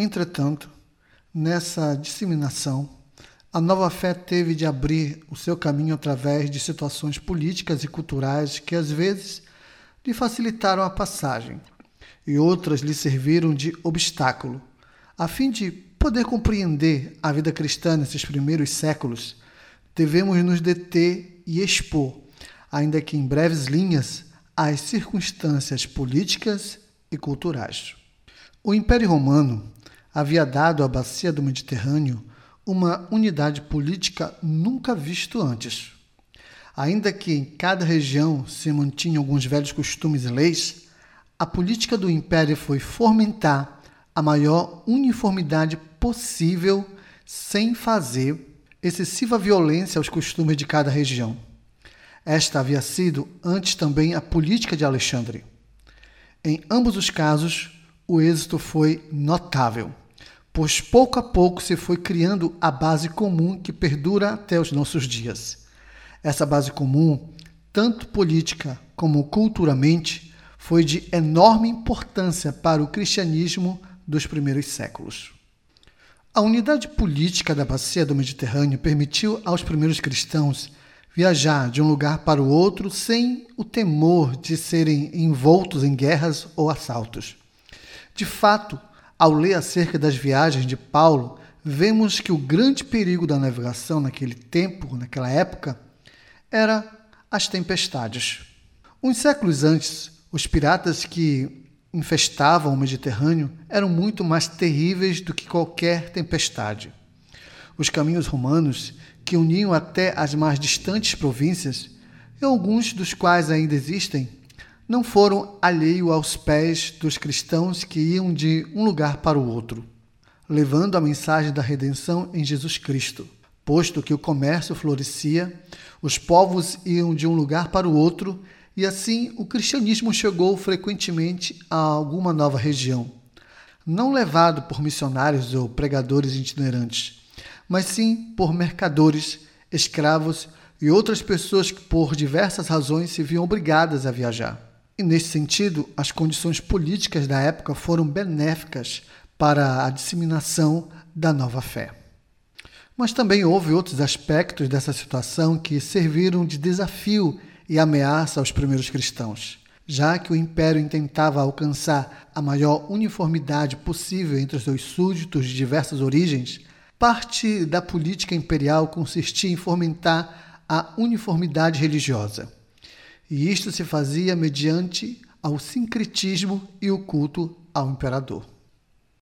Entretanto, nessa disseminação, a nova fé teve de abrir o seu caminho através de situações políticas e culturais que às vezes lhe facilitaram a passagem e outras lhe serviram de obstáculo, a fim de poder compreender a vida cristã nesses primeiros séculos, devemos nos deter e expor, ainda que em breves linhas, as circunstâncias políticas e culturais. O Império Romano havia dado à bacia do Mediterrâneo uma unidade política nunca visto antes. Ainda que em cada região se mantinham alguns velhos costumes e leis, a política do império foi fomentar a maior uniformidade possível sem fazer excessiva violência aos costumes de cada região. Esta havia sido antes também a política de Alexandre. Em ambos os casos, o êxito foi notável, pois pouco a pouco se foi criando a base comum que perdura até os nossos dias. Essa base comum, tanto política como culturalmente, foi de enorme importância para o cristianismo dos primeiros séculos. A unidade política da bacia do Mediterrâneo permitiu aos primeiros cristãos viajar de um lugar para o outro sem o temor de serem envoltos em guerras ou assaltos. De fato, ao ler acerca das viagens de Paulo, vemos que o grande perigo da navegação naquele tempo, naquela época, era as tempestades. Uns séculos antes, os piratas que infestavam o Mediterrâneo eram muito mais terríveis do que qualquer tempestade. Os caminhos romanos, que uniam até as mais distantes províncias, e alguns dos quais ainda existem, não foram alheio aos pés dos cristãos que iam de um lugar para o outro, levando a mensagem da redenção em Jesus Cristo. Posto que o comércio florescia, os povos iam de um lugar para o outro e assim o cristianismo chegou frequentemente a alguma nova região, não levado por missionários ou pregadores itinerantes, mas sim por mercadores, escravos e outras pessoas que por diversas razões se viam obrigadas a viajar. E nesse sentido, as condições políticas da época foram benéficas para a disseminação da nova fé. Mas também houve outros aspectos dessa situação que serviram de desafio e ameaça aos primeiros cristãos, já que o império intentava alcançar a maior uniformidade possível entre os seus súditos de diversas origens. Parte da política imperial consistia em fomentar a uniformidade religiosa. E isto se fazia mediante ao sincretismo e o culto ao imperador.